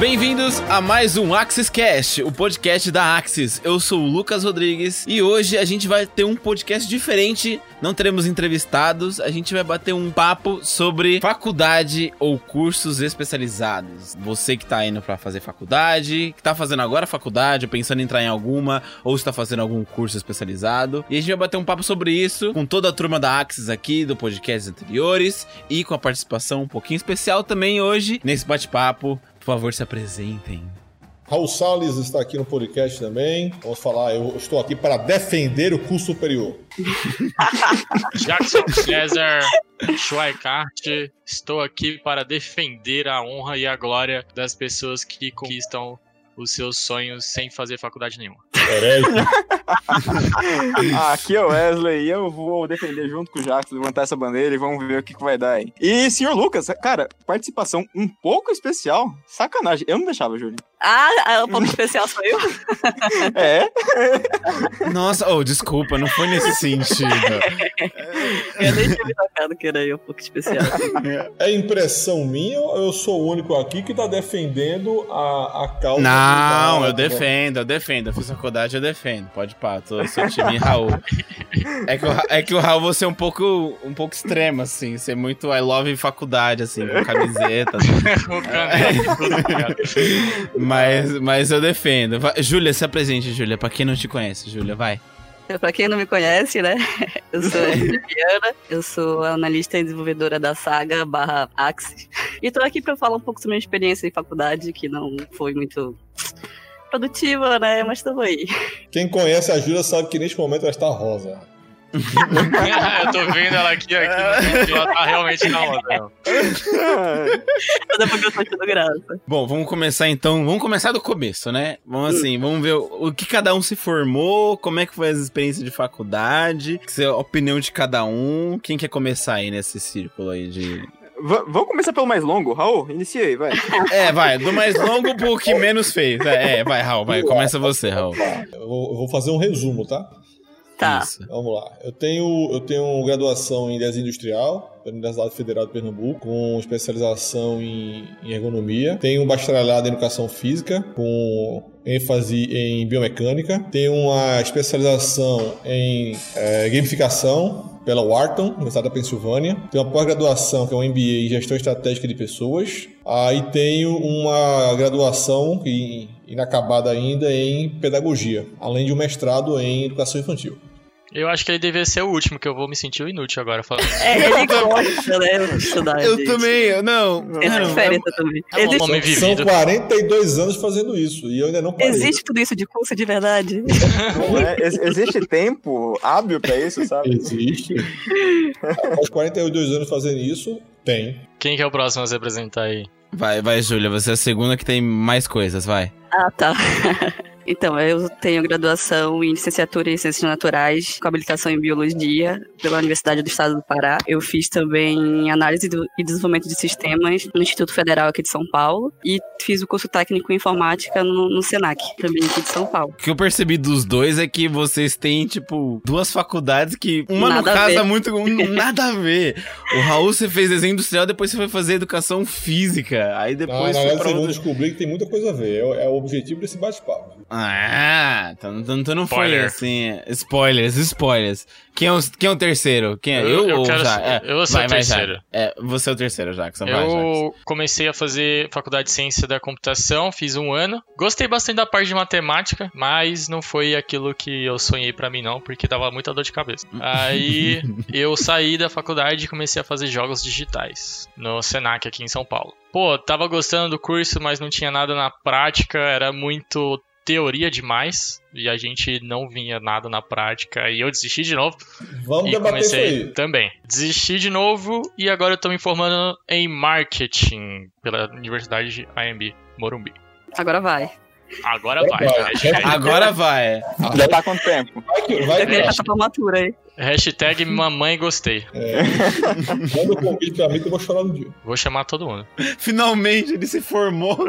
Bem-vindos a mais um Axis Cast, o podcast da Axis. Eu sou o Lucas Rodrigues e hoje a gente vai ter um podcast diferente. Não teremos entrevistados, a gente vai bater um papo sobre faculdade ou cursos especializados. Você que tá indo para fazer faculdade, que tá fazendo agora faculdade, pensando em entrar em alguma, ou está fazendo algum curso especializado. E a gente vai bater um papo sobre isso com toda a turma da Axis aqui, do podcast anteriores, e com a participação um pouquinho especial também hoje nesse bate-papo por favor, se apresentem. Raul Salles está aqui no podcast também. Vamos falar, eu estou aqui para defender o curso superior. Jackson César Schweikart, estou aqui para defender a honra e a glória das pessoas que conquistam os seus sonhos sem fazer faculdade nenhuma. Aqui é o Wesley e eu vou defender junto com o Jackson, levantar essa bandeira e vamos ver o que, que vai dar aí. E, senhor Lucas, cara, participação um pouco especial. Sacanagem. Eu não deixava, Júlio. Ah, o ponto especial sou eu? É? Nossa, oh, desculpa, não foi nesse sentido. eu nem tinha me tocado que era eu um pouco especial. É impressão minha ou eu sou o único aqui que tá defendendo a, a causa? Não, eu defendo, eu defendo. Eu fiz faculdade, eu defendo. Pode pá, tô seu time Raul. É que, o, é que o Raul você é um pouco, um pouco extremo, assim. Ser muito I love faculdade, assim, com camiseta. mas, mas eu defendo. Júlia, se apresente, Júlia, pra quem não te conhece, Júlia, vai. Pra quem não me conhece, né? Eu sou a Juliana, eu sou analista e desenvolvedora da saga barra Axis. E tô aqui pra falar um pouco sobre minha experiência em faculdade, que não foi muito produtiva, né? Mas tamo aí. Quem conhece a Júlia sabe que neste momento ela está rosa. eu tô vendo ela aqui, aqui ela tá realmente na onda. Toda porque eu tô achando graça. Bom, vamos começar então. Vamos começar do começo, né? Vamos assim, vamos ver o, o que cada um se formou, como é que foi as experiências de faculdade, a opinião de cada um. Quem quer começar aí nesse círculo aí de, V vamos começar pelo mais longo, Raul? Inicia aí, vai. É, vai, do mais longo pro que menos fez. É, vai, Raul, vai, começa você, Raul. Eu vou fazer um resumo, tá? Tá. Isso. Vamos lá. Eu tenho, eu tenho graduação em desenho industrial pela Universidade Federal de Pernambuco, com especialização em, em ergonomia. Tenho um bacharelado em educação física, com ênfase em biomecânica. Tenho uma especialização em é, gamificação pela Wharton, Universidade da Pensilvânia. Tenho uma pós-graduação, que é um MBA em Gestão Estratégica de Pessoas. Aí tenho uma graduação, inacabada ainda, em Pedagogia, além de um mestrado em Educação Infantil. Eu acho que ele devia ser o último, que eu vou me sentir inútil agora falando. É, ele gosta, né, de estudar. Eu gente. também, não. Essa é diferença é, também. É um nome São 42 anos fazendo isso e eu ainda não parei. Existe tudo isso de curso de verdade? é, existe tempo hábil pra isso, sabe? Existe. Após 42 anos fazendo isso, tem. Quem que é o próximo a se apresentar aí? Vai, vai, Júlia, você é a segunda que tem mais coisas, vai. Ah, tá. Então, eu tenho graduação em licenciatura em Ciências Naturais, com habilitação em Biologia pela Universidade do Estado do Pará. Eu fiz também análise e desenvolvimento de sistemas no Instituto Federal aqui de São Paulo e fiz o curso técnico em informática no, no Senac, também aqui de São Paulo. O que eu percebi dos dois é que vocês têm, tipo, duas faculdades que uma nada não casa muito nada a ver. O Raul você fez desenho industrial, depois você foi fazer educação física. Aí depois. Não, na verdade, vocês descobrir que tem muita coisa a ver. É, é o objetivo desse bate-papo. Ah, então, então, então não Spoiler. foi assim. Spoilers, spoilers. Quem é o, quem é o terceiro? Quem é? Eu, eu ou quero, já? É, eu vou ser vai, o terceiro. É, você é o terceiro, Jackson. Eu vai, comecei a fazer faculdade de ciência da computação, fiz um ano. Gostei bastante da parte de matemática, mas não foi aquilo que eu sonhei para mim não, porque dava muita dor de cabeça. Aí eu saí da faculdade e comecei a fazer jogos digitais no Senac aqui em São Paulo. Pô, tava gostando do curso, mas não tinha nada na prática, era muito teoria demais e a gente não vinha nada na prática e eu desisti de novo. Vamos e debater comecei isso aí. também. Desisti de novo e agora eu tô me formando em marketing pela Universidade de IMB Morumbi. Agora vai. Agora vai. Agora vai. Já tá com tempo? Vai que, Eu vai essa formatura aí. Hashtag mamãe gostei. É. Manda o convite pra mim que eu vou chorar no dia. Vou chamar todo mundo. Finalmente ele se formou.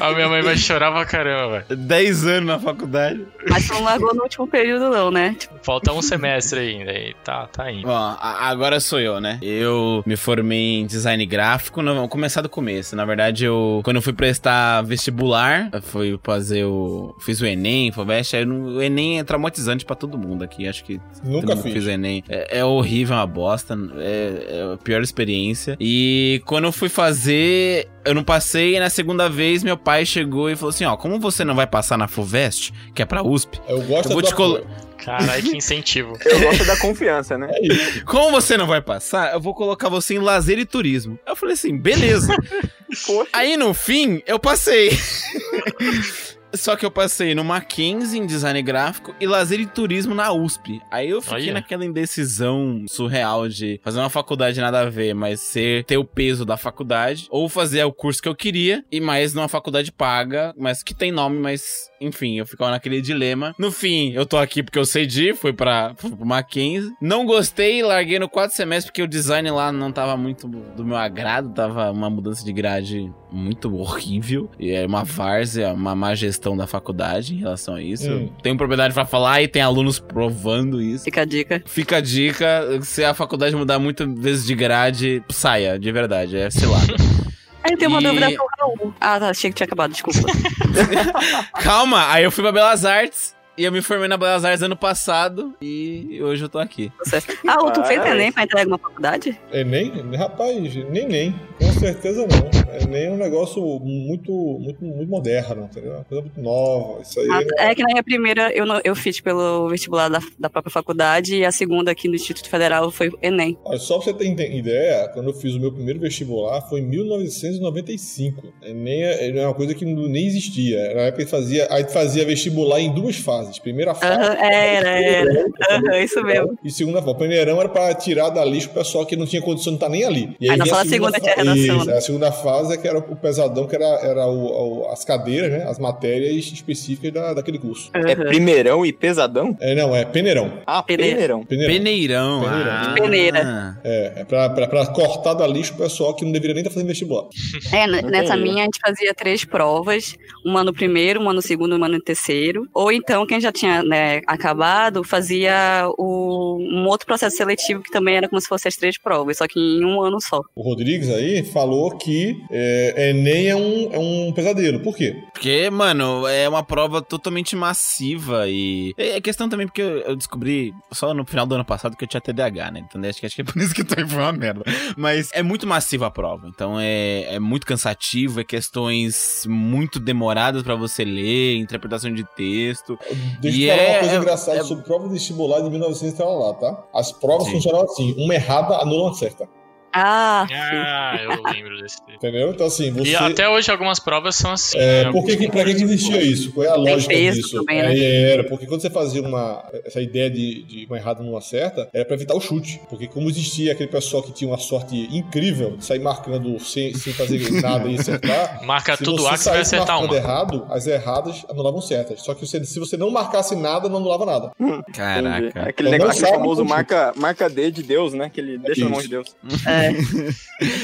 A minha mãe vai chorar pra caramba, velho. 10 anos na faculdade. Mas tu não largou no último período, não, né? Tipo, Falta um semestre ainda. E tá, tá indo. Ó, a- agora sou eu, né? Eu me formei em design gráfico. Não, vamos começar do começo. Na verdade, eu quando eu fui prestar vestibular, fui fazer o. Fiz o Enem, FOVEST. Aí no- o Enem é traumatizante pra todo mundo aqui. Acho que Nunca fiz. fez o Enem. É, é horrível, é uma bosta. É, é a pior experiência. E quando eu fui fazer. Eu não passei, e na segunda vez meu pai chegou e falou assim: Ó, como você não vai passar na FUVEST, que é pra USP, Eu gosto Eu vou da te Caralho, que incentivo. Eu gosto da confiança, né? É isso. Como você não vai passar, eu vou colocar você em lazer e turismo. Eu falei assim, beleza. Poxa. Aí no fim, eu passei. Só que eu passei no Mackenzie em design gráfico e lazer e turismo na USP. Aí eu fiquei naquela indecisão surreal de fazer uma faculdade nada a ver, mas ser ter o peso da faculdade ou fazer o curso que eu queria e mais numa faculdade paga, mas que tem nome, mas enfim, eu ficava naquele dilema. No fim, eu tô aqui porque eu cedi, fui pra fui pro Mackenzie. Não gostei, larguei no quarto semestre porque o design lá não tava muito do meu agrado, tava uma mudança de grade muito horrível. E é uma várzea, uma má gestão da faculdade em relação a isso. Hum. Tenho propriedade pra falar e tem alunos provando isso. fica a dica. Fica a dica, se a faculdade mudar muitas vezes de grade, saia, de verdade, é cilada. Aí eu tenho uma E- dúvida pro Raul. Ah, tá, achei que tinha acabado, desculpa. Calma, aí eu fui pra Belas Artes e eu me formei na Belas Artes ano passado e hoje eu tô aqui. Certo. Raul, tu fez. Enem pra entrar em alguma faculdade? Enem? Rapaz, nem nem. Com certeza não. Enem é um negócio muito, muito, muito moderno, entendeu? Uma coisa muito nova. Isso aí não- É que na minha primeira eu, não- eu fiz pelo vestibular da, da própria faculdade e a segunda aqui no Instituto Federal foi Enem. Olha, só pra você ter ideia, quando eu fiz o meu primeiro vestibular foi em 1995. Enem é é uma coisa que nem existia. Na época a gente fazia, a gente fazia vestibular em duas fases. Primeira fase. Aham, era, era. Aham, isso mesmo. E segunda fase. O primeirão era pra tirar da lista o pessoal que não tinha condição de estar nem ali. E Aí na vinha sala segunda fa- tinha redação, Isso, né? A segunda fase é que era o pesadão, que era, era o- o- as cadeiras, né? As matérias específicas da, daquele curso. É Aham. primeirão e pesadão? É, não, é peneirão. Ah, peneirão. Peneirão. Peneirão. Peneirão. ah. Peneira. É, é pra, pra, pra cortar da lista o pessoal que não deveria nem estar fazendo vestibular. É, nessa minha a gente fazia três provas, uma no primeiro, uma no segundo e uma no terceiro. Ou então, quem já tinha né, acabado, fazia o- um outro processo seletivo que também era como se fosse as três provas, só que em um ano só. O Rodrigues aí falou que é, Enem é um, é um pesadelo. Por quê? Porque, mano, é uma prova totalmente massiva e. É questão também porque eu eu descobri só no final do ano passado que eu tinha TDAH, né? Então acho que, acho que é por isso que também foi uma merda. Mas é muito massiva a prova. Então é, é muito cansativo, é questões muito demoradas pra você ler, interpretação de texto. Deixa E eu falar é- uma coisa é- engraçada é- sobre prova de vestibular de 1900 e lá, tá? As provas Sim. assim: uma errada anula uma certa. Ah, Ah, eu lembro desse. Entendeu? Então, assim, você. E até hoje algumas provas são assim. É, né? por que, que, pra que, existia isso? Qual é a lógica peso disso? também, né? É, era, porque quando você fazia uma, essa ideia de, de uma errada numa certa, era pra evitar o chute. Porque como existia aquele pessoal que tinha uma sorte incrível de sair marcando sem, sem fazer nada e acertar, Marca se tudo lá que você vai acertar marcando uma. errado, as erradas anulavam certas. Só que você- se você não marcasse nada, não anulava nada. Entendi. Caraca. Aquele Eu não negócio sabe famoso marca, marca D de Deus, né? Que ele deixa na mão de Isso. Deus. é.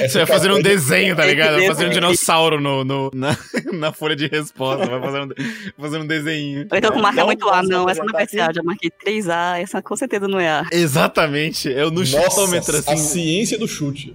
Você vai fazer um desenho, tá ligado? Vai fazer um dinossauro no, no- na, na folha de resposta. Vai fazer um, fazer um desenho. Ou então com marca Então, muito A, não, essa não vai ser A, já marquei 3A, essa com certeza não é A. Exatamente. Eu no chutômetro, Nossa, a assim. ciência do chute.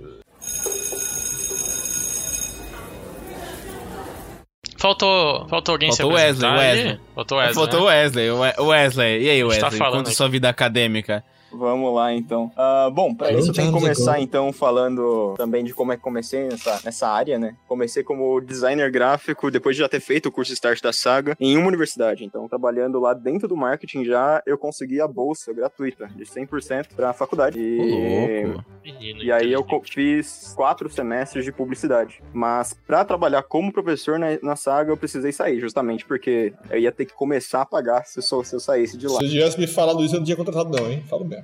Faltou, faltou alguém Faltou se Wesley? Wesley. Faltou Wesley. Faltou o né? Wesley. Wesley. E aí, gente Wesley? tá falando Conta aqui. sua vida acadêmica. Vamos lá, então. Ah, bom, pra isso tem que times começar, então, falando também de como é que comecei nessa, nessa área, né? Comecei como designer gráfico, depois de já ter feito o curso Start da Saga, em uma universidade. Então, trabalhando lá dentro do marketing já, eu consegui a bolsa gratuita, de 100% pra faculdade. E... Menino, E aí eu fiz quatro semestres de publicidade. Mas pra trabalhar como professor na, na saga, eu precisei sair, justamente porque eu ia ter que começar a pagar se eu, se eu saísse de lá. Se eu tivesse me falado isso, eu não tinha contratado, não, hein? Falo mesmo.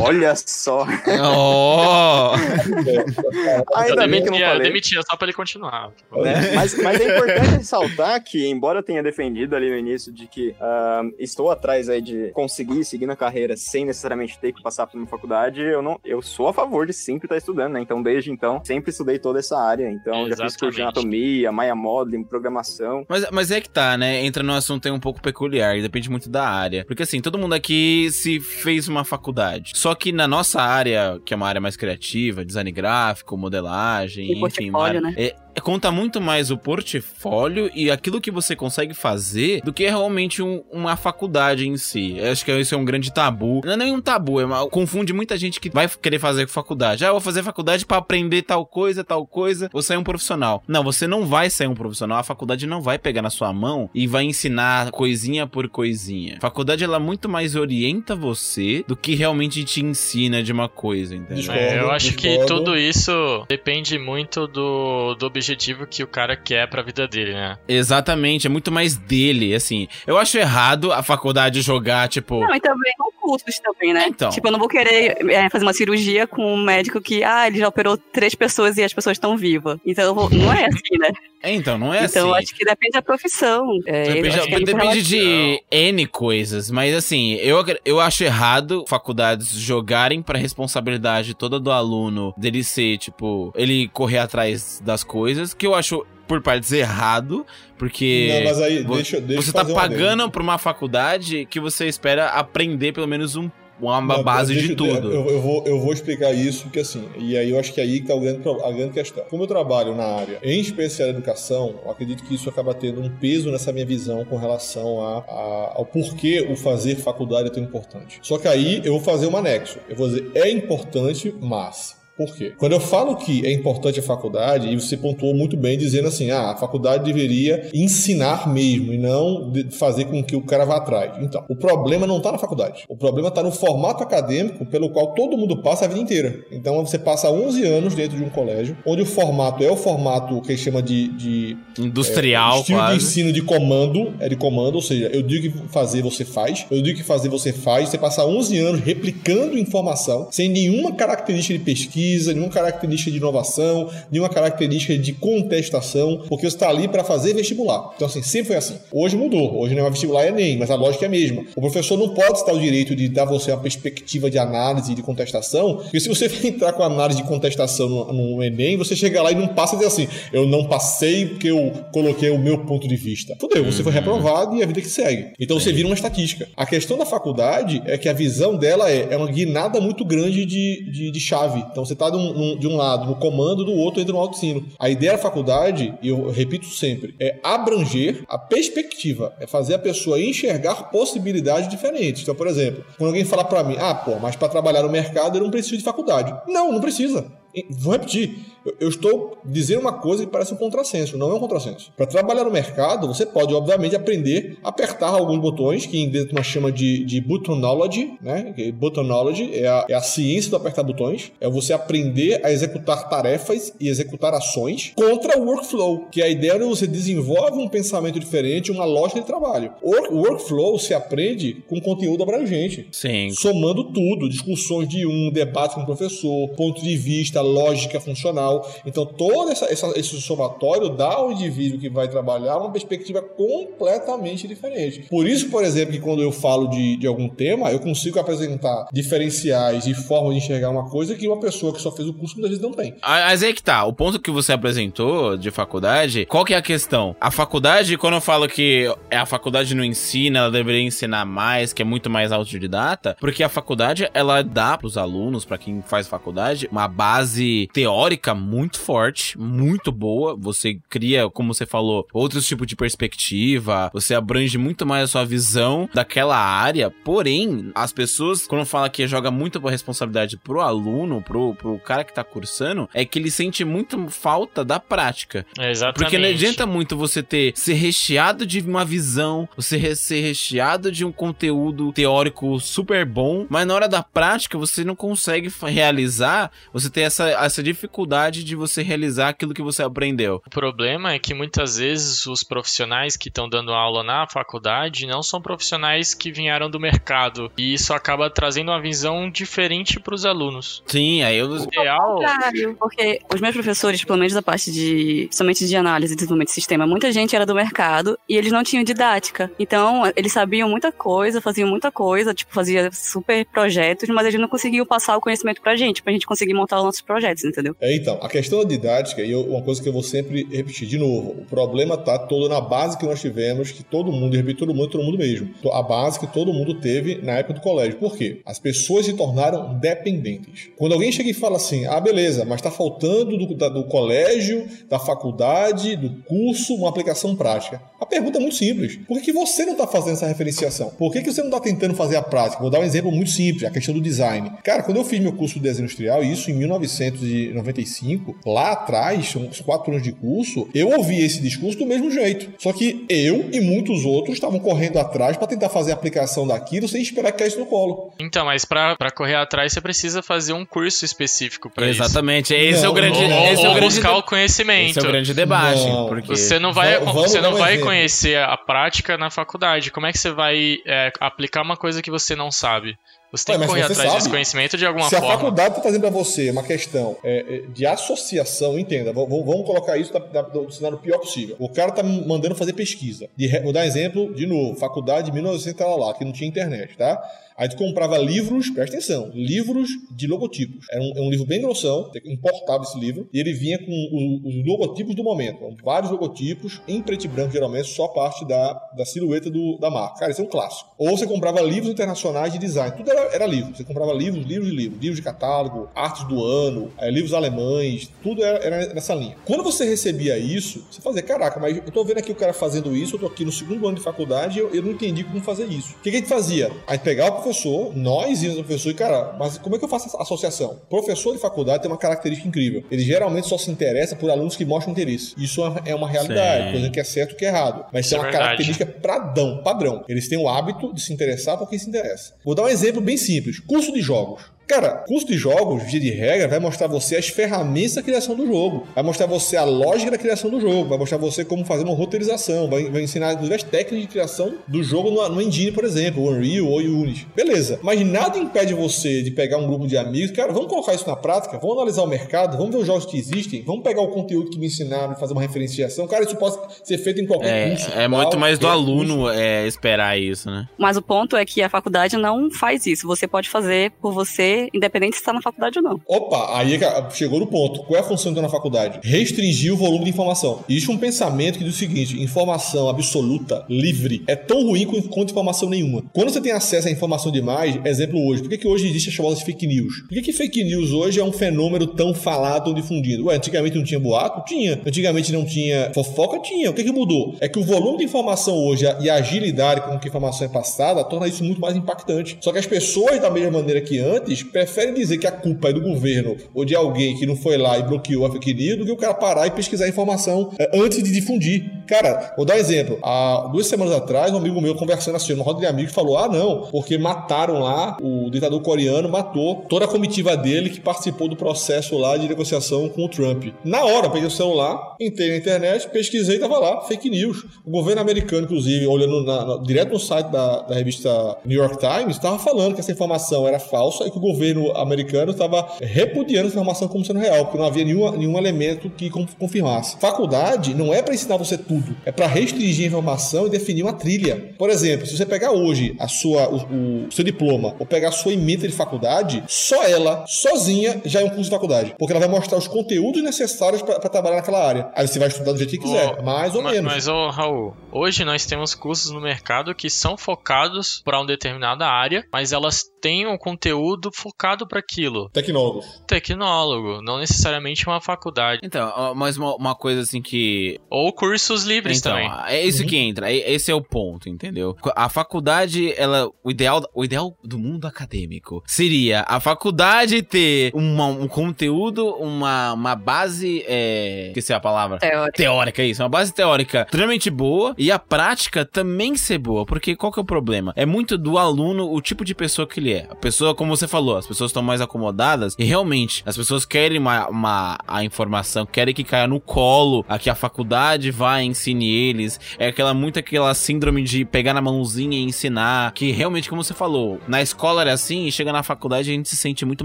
Olha só. Oh! eu Ainda bem que eu não eu falei. demitia só pra ele continuar. né? Mas, mas é importante ressaltar que, embora eu tenha defendido ali no início de que ah, estou atrás aí de conseguir seguir na carreira sem necessariamente ter que passar por uma faculdade, eu não, eu sou a favor de sempre estar estudando, né? Então, desde então, sempre estudei toda essa área. Então, já fiz curso de Exatamente. anatomia, Maya Modeling, programação. Mas, mas é que tá, né? Entra num assunto aí um pouco peculiar, e depende muito da área. Porque assim, todo mundo aqui se fez uma faculdade. Só que na nossa área, que é uma área mais criativa, design gráfico, modelagem, E enfim, uma área- né? é- conta muito mais o portfólio e aquilo que você consegue fazer do que realmente um- uma faculdade em si. Eu acho que isso é um grande tabu. Não é nem um tabu, é uma- confunde muita gente que vai querer fazer faculdade. Ah, eu vou fazer faculdade pra aprender tal coisa, tal coisa, vou sair um profissional. Não, você não vai sair um profissional. A faculdade não vai pegar na sua mão e vai ensinar coisinha por coisinha. A faculdade, ela muito mais orienta você do que realmente te ensina de uma coisa, entendeu? É, eu acho que tudo isso depende muito do, do objetivo que o cara quer pra vida dele, né? Exatamente, é muito mais dele, assim. Eu acho errado a faculdade jogar, tipo. Não, e também com custos também, né? Então. Tipo, eu não vou querer é, fazer uma cirurgia com um médico que, ah, ele já operou três pessoas e as pessoas estão vivas. Então, eu vou- não é assim, né? É, então, não é então, eu assim. acho que depende da profissão. É, Depende, é depende de N coisas, mas assim, eu, eu acho errado faculdades jogarem pra responsabilidade toda do aluno dele ser, tipo, ele correr atrás das coisas, que eu acho, por partes, errado, porque Não, mas aí, deixa, deixa você tá fazer um pagando pra uma faculdade que você espera aprender pelo menos um, uma Não, base deixa- de tudo. Eu, eu vou, eu vou explicar isso, porque assim, e aí eu acho que aí que tá o grande, a grande questão. Como eu trabalho na área, em especial educação, eu acredito que isso acaba tendo um peso nessa minha visão com relação a, a- ao porquê o fazer faculdade é tão importante. Só que aí eu vou fazer um anexo. Eu vou dizer, é importante, mas. Por quê? Quando eu falo que é importante a faculdade, e você pontuou muito bem dizendo assim, ah, a faculdade deveria ensinar mesmo e não de- fazer com que o cara vá atrás. Então, o problema não está na faculdade. O problema está no formato acadêmico pelo qual todo mundo passa a vida inteira. Então, você passa 11 anos dentro de um colégio, onde o formato é o formato que chama de, de Industrial, estilo de quase. ensino de comando, é de comando, ou seja, eu digo que fazer, você faz. Eu digo que fazer, você faz. Você passa 11 anos replicando informação, sem nenhuma característica de pesquisa, nenhuma característica de inovação, nenhuma característica de contestação, porque você está ali para fazer vestibular. Então, assim, sempre foi assim. Hoje mudou. Hoje não é vestibular é Enem, mas a lógica é a mesma. O professor não pode estar o direito de dar você uma perspectiva de análise e de contestação, porque se você entrar com análise de contestação no, no Enem, você chega lá e não passa e diz assim, eu não passei porque eu coloquei o meu ponto de vista. Fudeu, você foi reprovado e a vida que segue. Então você vira uma estatística. A questão da faculdade é que a visão dela é, é uma guinada muito grande de, de, de chave. Então você tá de um, de um lado no comando, do outro entra no auto-ensino. A ideia da faculdade, e eu repito sempre, é abranger a perspectiva, é fazer a pessoa enxergar possibilidades diferentes. Então, por exemplo, quando alguém fala pra mim, ah, pô, mas pra trabalhar no mercado eu não preciso de faculdade. Não, não precisa. Vou repetir. Eu- estou dizendo uma coisa que parece um contrassenso. Não é um contrassenso. Para trabalhar no mercado, você pode, obviamente, aprender a apertar alguns botões, que em dentro nós chama de, de buttonology, né? Buttonology é a, é a ciência do apertar botões. É você aprender a executar tarefas e executar ações contra o workflow, que a ideia é você desenvolve um pensamento diferente, uma lógica de trabalho. O workflow se aprende com conteúdo abrangente Sim. somando tudo, discussões de um, debate com o professor, ponto de vista, lógica funcional. Então, todo essa, essa- esse somatório dá ao indivíduo que vai trabalhar uma perspectiva completamente diferente. Por isso, por exemplo, que quando eu falo de, de algum tema, eu consigo apresentar diferenciais e formas de enxergar uma coisa que uma pessoa que só fez o curso muitas vezes não tem. Mas aí que tá, o ponto que você apresentou de faculdade, qual que é a questão? A faculdade, quando eu falo que a faculdade não ensina, ela deveria ensinar mais, que é muito mais autodidata, porque a faculdade, ela dá pros alunos, pra quem faz faculdade, uma base teórica muito forte, muito boa, você cria, como você falou, outros tipos de perspectiva, você abrange muito mais a sua visão daquela área, porém, as pessoas, quando fala que joga muito a responsabilidade pro aluno, pro, pro cara que tá cursando, é que ele sente muito falta da prática. É, exatamente. Porque não adianta muito você ter ser recheado de uma visão, você ser recheado de um conteúdo teórico super bom, mas na hora da prática você não consegue realizar, você ter essa essa, essa dificuldade de você realizar aquilo que você aprendeu? O problema é que muitas vezes os profissionais que estão dando aula na faculdade não são profissionais que vieram do mercado. E isso acaba trazendo uma visão diferente para os alunos. Sim, aí eu. O ideal. Claro, porque os meus professores, pelo menos da parte de. somente de análise e desenvolvimento de sistema, muita gente era do mercado e eles não tinham didática. Então, eles sabiam muita coisa, faziam muita coisa, tipo, fazia super projetos, mas eles não conseguiam passar o conhecimento pra gente, pra gente conseguir montar os nossos projetos, entendeu? É, então, a questão da didática, e uma coisa que eu vou sempre repetir de novo, o problema tá todo na base que nós tivemos, que todo mundo, e repito, todo mundo, todo mundo mesmo. A base que todo mundo teve na época do colégio. Por quê? As pessoas se tornaram dependentes. Quando alguém chega e fala assim, ah, beleza, mas tá faltando do, da- do colégio, da faculdade, do curso, uma aplicação prática. A pergunta é muito simples. Por que, que você não tá fazendo essa referenciação? Por que, que você não tá tentando fazer a prática? Vou dar um exemplo muito simples, a questão do design. Cara, quando eu fiz meu curso de desenho industrial, isso em 1995, lá atrás, uns quatro anos de curso, eu ouvi esse discurso do mesmo jeito. Só que eu e muitos outros estavam correndo atrás para tentar fazer a aplicação daquilo sem esperar que caísse no colo. Então, mas pra pra correr atrás você precisa fazer um curso específico pra isso. Exatamente, esse é Não, o grande. não, Ou, esse é o grande buscar de- o conhecimento. Esse é o grande debate. Não. porque... Você não vai, Va- vamos você não vai exemplo. conhecer a prática na faculdade. Como é que você vai é, aplicar uma coisa que você não sabe? Você tem Ué, que correr atrás sabe. desse conhecimento de alguma Se a forma. faculdade está trazendo para você uma questão é, é, de associação, entenda, vamos colocar isso da, da, do cenário pior possível. O cara tá me mandando fazer pesquisa. De vou dar exemplo, de novo, faculdade de 1900 lá, lá, que não tinha internet, tá? Aí tu comprava livros, presta atenção, livros de logotipos. Era um, é um livro bem grossão, importava esse livro, e ele vinha com o- os logotipos do momento. Então, vários logotipos, em preto e branco, geralmente, só parte da, da silhueta do- da marca. Cara, isso é um clássico. Ou você comprava livros internacionais de design. Tudo era, era livro. Você comprava livros, livros e livros. Livros de catálogo, artes do ano, eh, livros alemães, tudo era, era nessa linha. Quando você recebia isso, você fazia, caraca, mas eu tô vendo aqui o cara fazendo isso, eu tô aqui no segundo ano de faculdade eu, eu não entendi como fazer isso. O que, que a gente fazia? Aí pegava o professor, nós íamos ao professor e, cara, mas como é que eu faço essa associação? Professor de faculdade tem uma característica incrível. Ele geralmente só se interessa por alunos que mostram interesse. Isso é uma realidade, Sim. coisa que é certo e que é errado. Mas Isso é é uma verdade. característica padrão, padrão. Eles têm o hábito de se interessar por quem se interessa. Vou dar um exemplo bem simples. Curso de jogos. Cara, curso de jogos, via de regra, vai mostrar você as ferramentas da criação do jogo. Vai mostrar você a lógica da criação do jogo. Vai mostrar você como fazer uma roteirização. Vai, vai ensinar diversas técnicas de criação do jogo no, no Engine, por exemplo, o Unreal ou o Unity. Beleza. Mas nada impede você de pegar um grupo de amigos. Cara, vamos colocar isso na prática? Vamos analisar o mercado? Vamos ver os jogos que existem? Vamos pegar o conteúdo que me ensinaram e fazer uma referenciação? Cara, isso pode ser feito em qualquer curso. É, é muito tal, mais do curso. aluno é, esperar isso, né? Mas o ponto é que a faculdade não faz isso. Você pode fazer por você, independente se está na faculdade ou não. Opa, aí é que chegou no ponto. Qual é a função então na faculdade? Restringir o volume de informação. Existe um pensamento que diz o seguinte: informação absoluta, livre, é tão ruim quanto informação nenhuma. Quando você tem acesso a informação demais, exemplo hoje, por que, que hoje existe a chamada fake news? Por que, que fake news hoje é um fenômeno tão falado, tão difundido? Ué, antigamente não tinha boato? Tinha. Antigamente não tinha fofoca? Tinha. O que, que mudou? É que o volume de informação hoje e a agilidade com que a informação é passada torna isso muito mais impactante. Só que as pessoas, da mesma maneira que antes, preferem dizer que a culpa é do governo ou de alguém que não foi lá e bloqueou a fake news do que o cara parar e pesquisar a informação é, antes de difundir. Cara, vou dar um exemplo. Há duas semanas atrás, um amigo meu conversando assim, numa roda de amigos, falou: ah, não, porque mataram lá, o ditador coreano matou toda a comitiva dele que participou do processo lá de negociação com o Trump. Na hora, peguei o celular, entrei na internet, pesquisei e tava lá, fake news. O governo americano, inclusive, olhando na- na- direto no site da, da revista New York Times, estava falando que essa informação era falsa e que o governo americano estava repudiando essa informação como sendo real, porque não havia nenhum, nenhum elemento que con- confirmasse. Faculdade não é para ensinar você tudo, é para restringir a informação e definir uma trilha. Por exemplo, se você pegar hoje a sua, o, o seu diploma ou pegar a sua ementa de faculdade, só ela, sozinha, já é um curso de faculdade, porque ela vai mostrar os conteúdos necessários para trabalhar naquela área. Aí você vai estudar do jeito que quiser, Ó, mais ou menos. Mas, ô, Raul, hoje nós temos cursos no mercado que são focados para uma determinada área, mas elas têm um conteúdo focado para aquilo. Tecnólogos. Tecnólogo, não necessariamente uma faculdade. Então, mas uma, uma coisa assim que. Ou cursos livres Então, também. é isso que entra. é- Esse é o ponto, entendeu? A faculdade, ela. O ideal, o ideal do mundo acadêmico seria a faculdade ter uma- um conteúdo, uma, uma base. É, esqueci a palavra. Teórica. Teórica, isso. Uma base teórica extremamente boa e a prática também ser boa. Porque qual que é o problema? É muito do aluno, o tipo de pessoa que ele ele é. A pessoa, como você falou, as pessoas estão mais acomodadas e realmente as pessoas querem uma, uma, a informação, querem que caia no colo, a que a faculdade vai ensine eles. É aquela muito aquela síndrome de pegar na mãozinha e ensinar, que realmente, como você falou, na escola era assim e chega na faculdade a gente se sente muito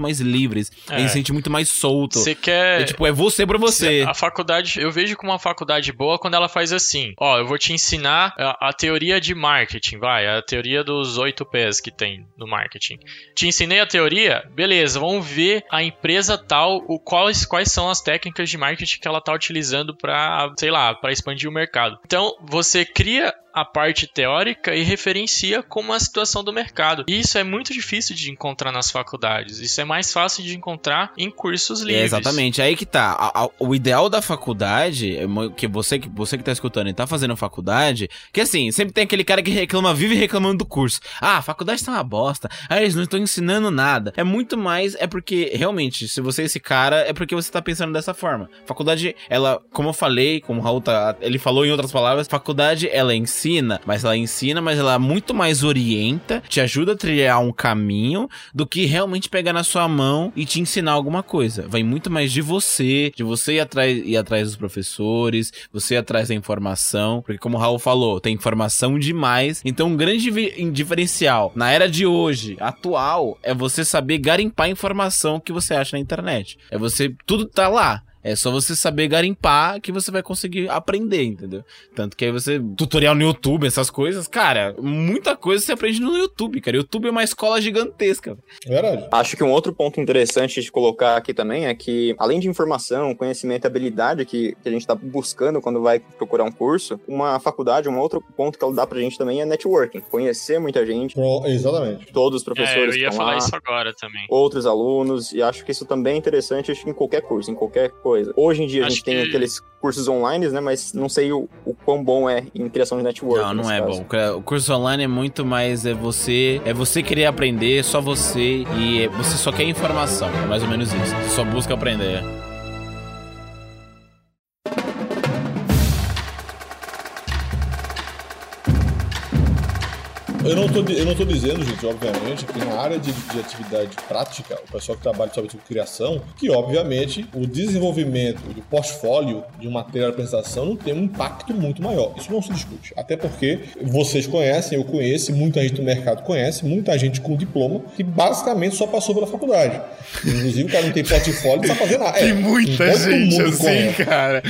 mais livres, é. a gente se sente muito mais solto. Você quer. É, tipo, é você pra você. A faculdade, eu vejo como uma faculdade boa quando ela faz assim: ó, eu vou te ensinar a, a teoria de marketing, vai, a teoria dos oito P's que tem no marketing. Te ensinei a teoria, beleza, vamos ver a empresa tal, o, quais, quais são as técnicas de marketing que ela tá utilizando para, sei lá, para expandir o mercado. Então, você cria a parte teórica e referencia como a situação do mercado. E isso é muito difícil de encontrar nas faculdades. Isso é mais fácil de encontrar em cursos livres. É exatamente. Aí que tá. A, a, o ideal da faculdade, é que você, que você que tá escutando e tá fazendo faculdade, que assim, sempre tem aquele cara que reclama, vive reclamando do curso. Ah, a faculdade tá uma bosta. Ah, eles não estão ensinando nada. É muito mais, é porque, realmente, se você é esse cara, é porque você tá pensando dessa forma. Faculdade, ela, como eu falei, como o Raul tá, ele falou em outras palavras, faculdade, ela ensina ensina, mas ela ensina, mas ela muito mais orienta, te ajuda a trilhar um caminho do que realmente pegar na sua mão e te ensinar alguma coisa. Vai muito mais de você, de você ir atrás, ir atrás dos professores, você ir atrás da informação, porque como o Raul falou, tem informação demais. Então, um grande diferencial na era de hoje, atual, é você saber garimpar a informação que você acha na internet. É você, tudo tá lá. É só você saber garimpar que você vai conseguir aprender, entendeu? Tanto que aí você. Tutorial no YouTube, essas coisas, cara, muita coisa você aprende no YouTube, cara. YouTube é uma escola gigantesca. Verdade. Acho que um outro ponto interessante de colocar aqui também é que, além de informação, conhecimento e habilidade que, que a gente está buscando quando vai procurar um curso, uma faculdade, um outro ponto que ela dá pra gente também é networking. Conhecer muita gente. Pro, exatamente. Todos os professores. É, eu ia falar lá, isso agora também. Outros alunos, e acho que isso também é interessante acho, em qualquer curso, em qualquer coisa coisa. Hoje em dia Acho a gente que... tem aqueles cursos online, né? Mas não sei o, o quão bom é em criação de network. Não, não é caso. bom. O curso online é muito mais é você, é você querer aprender, só você e é, você só quer informação. É mais ou menos isso. Você só busca aprender. Eu não, tô, eu não tô dizendo, gente, obviamente, que na área de, de atividade prática, o pessoal que trabalha sobre criação, que obviamente o desenvolvimento do portfólio de um material de apresentação não tem um impacto muito maior. Isso não se discute. Até porque vocês conhecem, eu conheço, muita gente do mercado conhece, muita gente com diploma que basicamente só passou pela faculdade. Inclusive, o cara não tem portfólio, não sabe fazer nada. Tem é, muita gente assim, conhece. cara.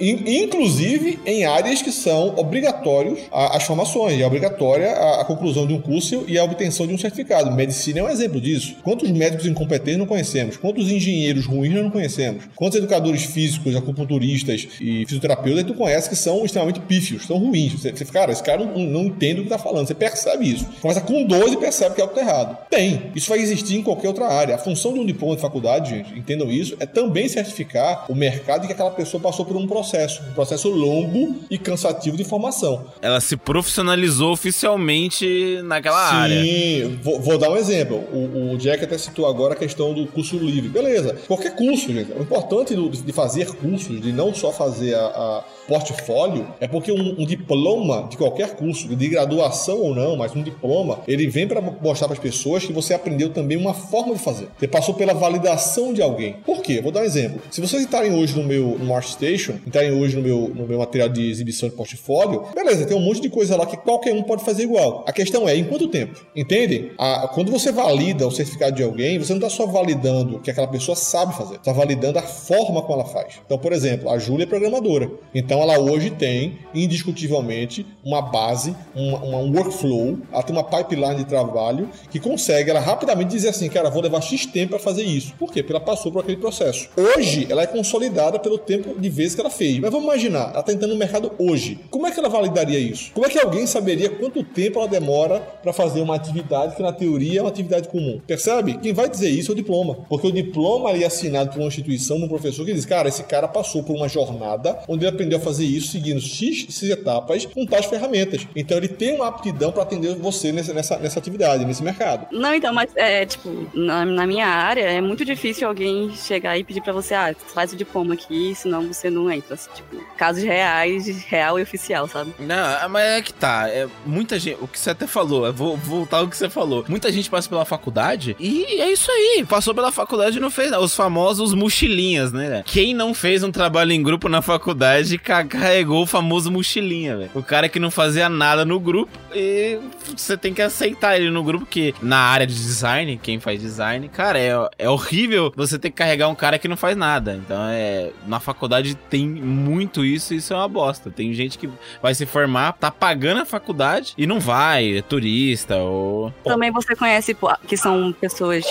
Inclusive em áreas que são obrigatórios as formações. É obrigatória a conclusão de um curso e a obtenção de um certificado. Medicina é um exemplo disso. Quantos médicos incompetentes não conhecemos? Quantos engenheiros ruins nós não conhecemos? Quantos educadores físicos, acupunturistas e fisioterapeutas tu conhece que são extremamente pífios, são ruins? Você, você cara, esse cara não, não entende o que está falando. Você percebe isso. Começa com dois e percebe que é algo está errado. Tem. Isso vai existir em qualquer outra área. A função de um diploma de faculdade, gente, entendam isso, é também certificar o mercado que aquela pessoa passou por um processo. Um processo longo e cansativo de formação. Ela se profissionalizou oficialmente naquela Sim, área. Sim, vou, vou, dar um exemplo. O, o, Jack até citou agora a questão do curso livre. Beleza, qualquer curso, gente. O importante do, de fazer cursos, de não só fazer a, a portfólio, é porque um, um, diploma de qualquer curso, de graduação ou não, mas um diploma, ele vem para mostrar para as pessoas que você aprendeu também uma forma de fazer. Você passou pela validação de alguém. Por quê? Vou dar um exemplo. Se vocês estarem hoje no meu no ArtStation, estarem hoje no meu, no meu material de exibição de portfólio, beleza, tem um monte de coisa lá que qualquer um pode fazer igual. A questão é em quanto tempo? Entendem? A, quando você valida o certificado de alguém, você não está só validando o que aquela pessoa sabe fazer, está validando a forma como ela faz. Então, por exemplo, a Júlia é programadora. Então, ela hoje tem, indiscutivelmente, uma base, uma, uma, um workflow, ela tem uma pipeline de trabalho que consegue ela rapidamente dizer assim, cara, vou levar X tempo para fazer isso. Por quê? Porque ela passou por aquele processo. Hoje, ela é consolidada pelo tempo de vezes que ela fez. Mas vamos imaginar, ela está entrando no mercado hoje. Como é que ela validaria isso? Como é que alguém saberia quanto tempo ela demora para fazer uma atividade que na teoria é uma atividade comum? Percebe? Quem vai dizer isso é o diploma. Porque o diploma ali é assinado por uma instituição, um professor que diz, cara, esse cara passou por uma jornada onde ele aprendeu a fazer isso seguindo X, X etapas com tais ferramentas. Então ele tem uma aptidão para atender você nessa, nessa, nessa atividade, nesse mercado. Não, então, mas é tipo, na, na minha área é muito difícil alguém chegar e pedir para você, ah, faz o diploma aqui, senão você não entra. Assim, tipo, casos reais, real e oficial, sabe? Não, mas é que tá. É, muita gente. O que você até falou, vou voltar ao que você falou. Muita gente passa pela faculdade e é isso aí. Passou pela faculdade e não fez. Os famosos mochilinhas, né? Quem não fez um trabalho em grupo na faculdade carregou o famoso mochilinha, velho. O cara que não fazia nada no grupo e você tem que aceitar ele no grupo, que na área de design, quem faz design, cara, é, é horrível você ter que carregar um cara que não faz nada. Então é. Na faculdade tem muito isso e isso é uma bosta. Tem gente que vai se formar, tá pagando a faculdade e não vai, é turista ou. Também você conhece que são pessoas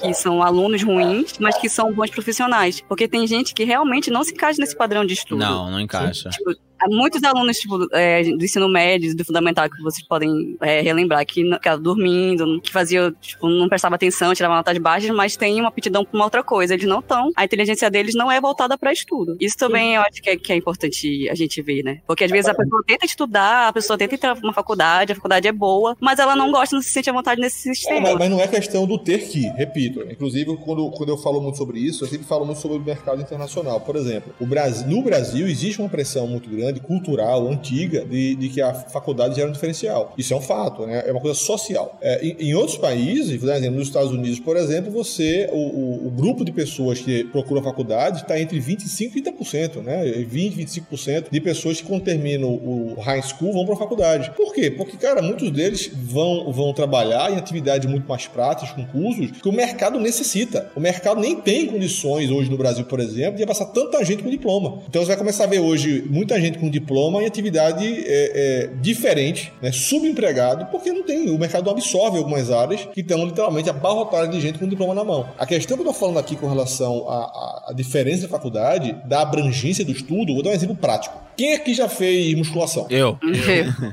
que são alunos ruins, mas que são bons profissionais. Porque tem gente que realmente não se encaixa nesse padrão de estudo. Não, não encaixa. Tipo, muitos alunos tipo, é, do ensino médio, do fundamental, que vocês podem é, relembrar, que ficavam dormindo, que fazia, tipo, não prestava atenção, tirava notas baixas, mas tem uma aptidão para uma outra coisa. Eles não estão. A inteligência deles não é voltada para estudo. Isso também eu acho que é, que é, importante a gente ver, né? Porque às vezes a pessoa tenta estudar, a pessoa tenta entrar numa faculdade, a faculdade é boa, mas ela não gosta, não se sente à vontade nesse sistema. É, mas, mas, não é questão do ter que, repito. Inclusive, quando, quando eu falo muito sobre isso, eu sempre falo muito sobre o mercado internacional. Por exemplo, o Brasil, no Brasil existe uma pressão muito grande, cultural, antiga de, de que a faculdade já era um diferencial. Isso é um fato, né? é uma coisa social. É, em, em, outros países, exemplo, nos Estados Unidos, por exemplo, você, o, o, o grupo de pessoas que procuram faculdade está entre 25% e 30%, né? 20%, 25% de pessoas que quando terminam o high school vão para a faculdade. Por quê? Porque, cara, muitos deles vão, vão trabalhar em atividades muito mais práticas, com cursos, que o mercado necessita. O mercado nem tem condições hoje no Brasil, por exemplo, de passar tanta gente com diploma. Então você vai começar a ver hoje muita gente com diploma em atividade é, é, diferente, né, subempregado, porque não tem, o mercado absorve algumas áreas que estão literalmente abarrotadas de gente com diploma na mão. A questão que eu estou falando aqui com relação à, à diferença da faculdade, da abrangência do estudo, vou dar um exemplo prático. Quem aqui já fez musculação? Eu.